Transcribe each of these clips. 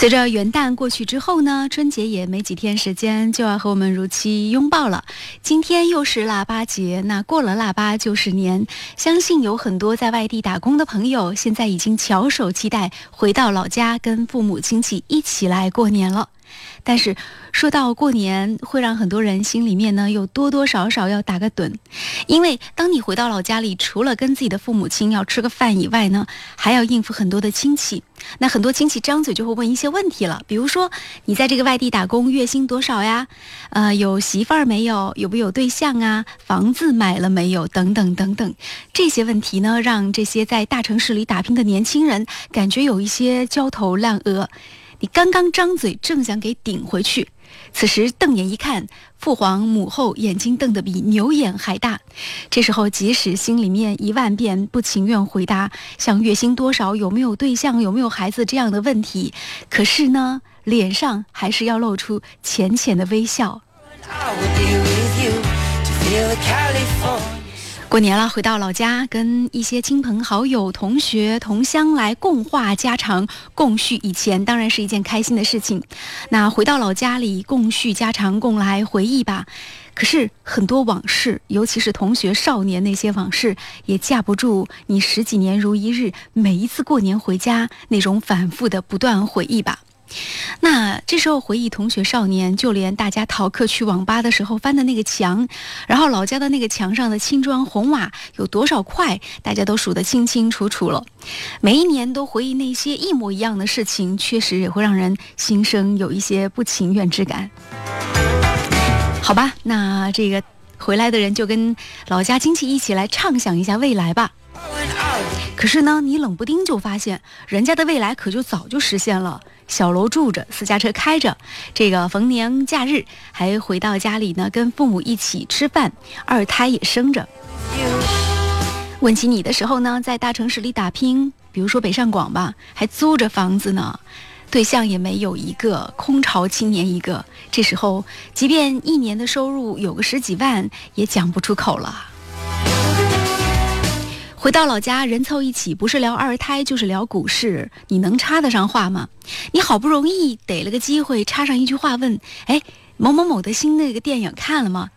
随着元旦过去之后呢，春节也没几天时间就要和我们如期拥抱了。今天又是腊八节，那过了腊八就是年。相信有很多在外地打工的朋友，现在已经翘首期待回到老家，跟父母亲戚一起来过年了。但是说到过年，会让很多人心里面呢，又多多少少要打个盹，因为当你回到老家里，除了跟自己的父母亲要吃个饭以外呢，还要应付很多的亲戚。那很多亲戚张嘴就会问一些问题了，比如说你在这个外地打工，月薪多少呀？呃，有媳妇儿没有？有没有对象啊？房子买了没有？等等等等，这些问题呢，让这些在大城市里打拼的年轻人感觉有一些焦头烂额。你刚刚张嘴，正想给顶回去，此时瞪眼一看，父皇母后眼睛瞪得比牛眼还大。这时候，即使心里面一万遍不情愿回答像月薪多少、有没有对象、有没有孩子这样的问题，可是呢，脸上还是要露出浅浅的微笑。过年了，回到老家，跟一些亲朋好友、同学、同乡来共话家常、共叙以前，当然是一件开心的事情。那回到老家里，共叙家常，共来回忆吧。可是很多往事，尤其是同学少年那些往事，也架不住你十几年如一日，每一次过年回家那种反复的不断回忆吧。那这时候回忆同学少年，就连大家逃课去网吧的时候翻的那个墙，然后老家的那个墙上的青砖红瓦有多少块，大家都数得清清楚楚了。每一年都回忆那些一模一样的事情，确实也会让人心生有一些不情愿之感。好吧，那这个回来的人就跟老家亲戚一起来畅想一下未来吧。可是呢，你冷不丁就发现，人家的未来可就早就实现了。小楼住着，私家车开着，这个逢年假日还回到家里呢，跟父母一起吃饭，二胎也生着。问起你的时候呢，在大城市里打拼，比如说北上广吧，还租着房子呢，对象也没有一个，空巢青年一个。这时候，即便一年的收入有个十几万，也讲不出口了。回到老家，人凑一起，不是聊二胎，就是聊股市，你能插得上话吗？你好不容易逮了个机会，插上一句话问：“哎，某某某的新那个电影看了吗？”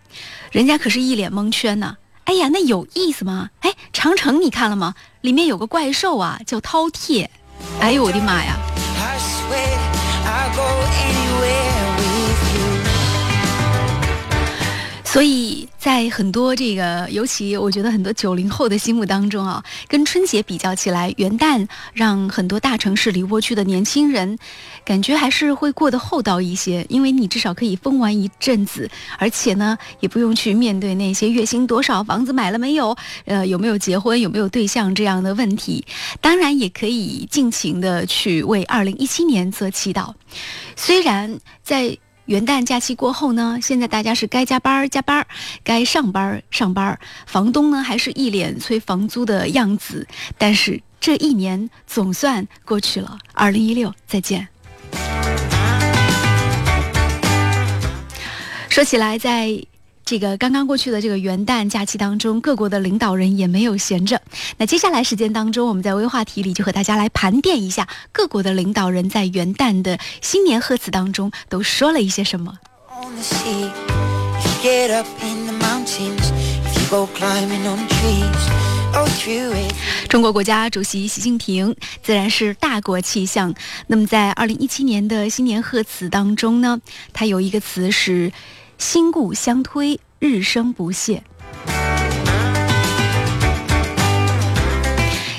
人家可是一脸蒙圈呢。哎呀，那有意思吗？哎，长城你看了吗？里面有个怪兽啊，叫饕餮。哎呦我的妈呀！所以在很多这个，尤其我觉得很多九零后的心目当中啊，跟春节比较起来，元旦让很多大城市里蜗居的年轻人，感觉还是会过得厚道一些，因为你至少可以疯玩一阵子，而且呢，也不用去面对那些月薪多少、房子买了没有、呃有没有结婚、有没有对象这样的问题。当然，也可以尽情的去为二零一七年做祈祷，虽然在。元旦假期过后呢，现在大家是该加班加班，该上班上班，房东呢还是一脸催房租的样子。但是这一年总算过去了，二零一六再见。说起来，在。这个刚刚过去的这个元旦假期当中，各国的领导人也没有闲着。那接下来时间当中，我们在微话题里就和大家来盘点一下各国的领导人在元旦的新年贺词当中都说了一些什么。中国国家主席习近平自然是大国气象。那么在二零一七年的新年贺词当中呢，他有一个词是。心故相推，日生不懈。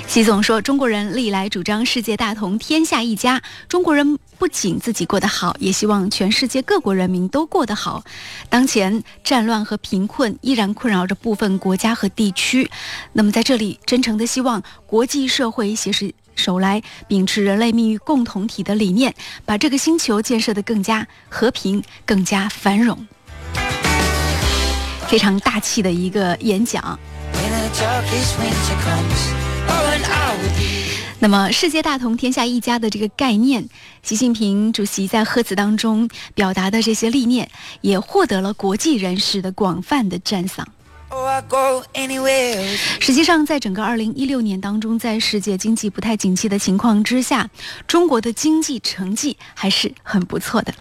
习总说：“中国人历来主张世界大同，天下一家。中国人不仅自己过得好，也希望全世界各国人民都过得好。当前战乱和贫困依然困扰着部分国家和地区。那么，在这里，真诚的希望国际社会携起手来，秉持人类命运共同体的理念，把这个星球建设得更加和平、更加繁荣。”非常大气的一个演讲。那么，世界大同，天下一家的这个概念，习近平主席在贺词当中表达的这些理念，也获得了国际人士的广泛的赞赏。实际上，在整个2016年当中，在世界经济不太景气的情况之下，中国的经济成绩还是很不错的。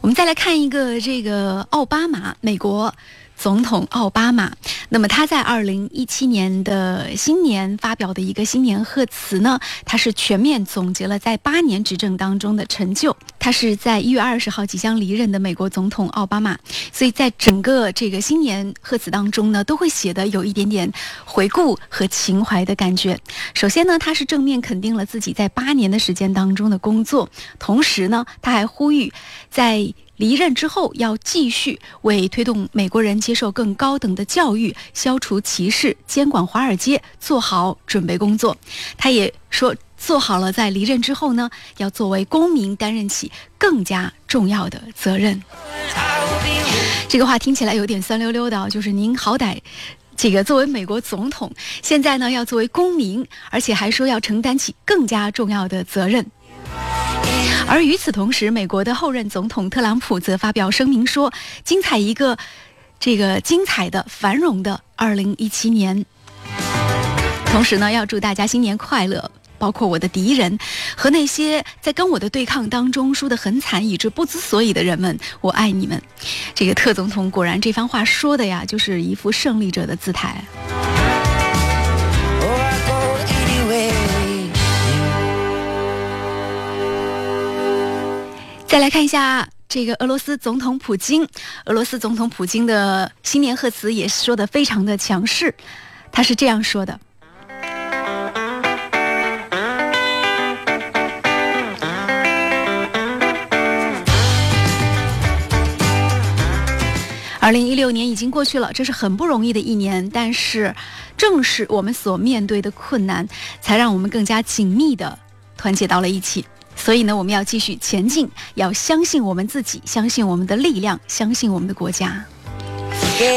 我们再来看一个这个奥巴马，美国。总统奥巴马，那么他在二零一七年的新年发表的一个新年贺词呢，他是全面总结了在八年执政当中的成就。他是在一月二十号即将离任的美国总统奥巴马，所以在整个这个新年贺词当中呢，都会写的有一点点回顾和情怀的感觉。首先呢，他是正面肯定了自己在八年的时间当中的工作，同时呢，他还呼吁在。离任之后，要继续为推动美国人接受更高等的教育、消除歧视、监管华尔街做好准备工作。他也说，做好了在离任之后呢，要作为公民担任起更加重要的责任。这个话听起来有点酸溜溜的，就是您好歹这个作为美国总统，现在呢要作为公民，而且还说要承担起更加重要的责任。而与此同时，美国的后任总统特朗普则发表声明说：“精彩一个，这个精彩的、繁荣的2017年。”同时呢，要祝大家新年快乐，包括我的敌人和那些在跟我的对抗当中输得很惨以致不知所以的人们，我爱你们。这个特总统果然这番话说的呀，就是一副胜利者的姿态。再来看一下这个俄罗斯总统普京，俄罗斯总统普京的新年贺词也说的非常的强势，他是这样说的：二零一六年已经过去了，这是很不容易的一年，但是正是我们所面对的困难，才让我们更加紧密的团结到了一起。所以呢，我们要继续前进，要相信我们自己，相信我们的力量，相信我们的国家。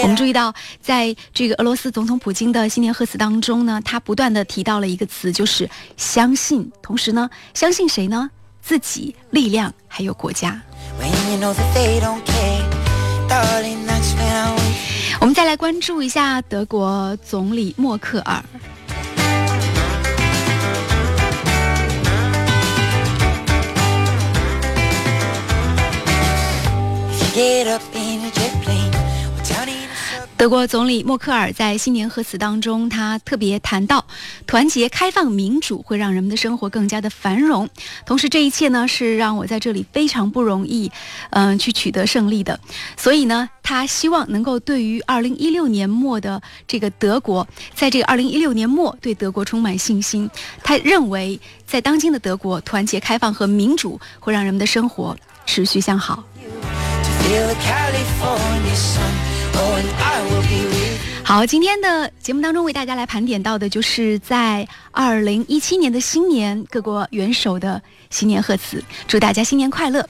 我们注意到，在这个俄罗斯总统普京的新年贺词当中呢，他不断的提到了一个词，就是相信。同时呢，相信谁呢？自己、力量还有国家。再来关注一下德国总理默克尔。德国总理默克尔在新年贺词当中，他特别谈到，团结、开放、民主会让人们的生活更加的繁荣。同时，这一切呢是让我在这里非常不容易，嗯，去取得胜利的。所以呢，他希望能够对于二零一六年末的这个德国，在这个二零一六年末对德国充满信心。他认为，在当今的德国，团结、开放和民主会让人们的生活持续向好。好，今天的节目当中为大家来盘点到的就是在二零一七年的新年各国元首的新年贺词，祝大家新年快乐。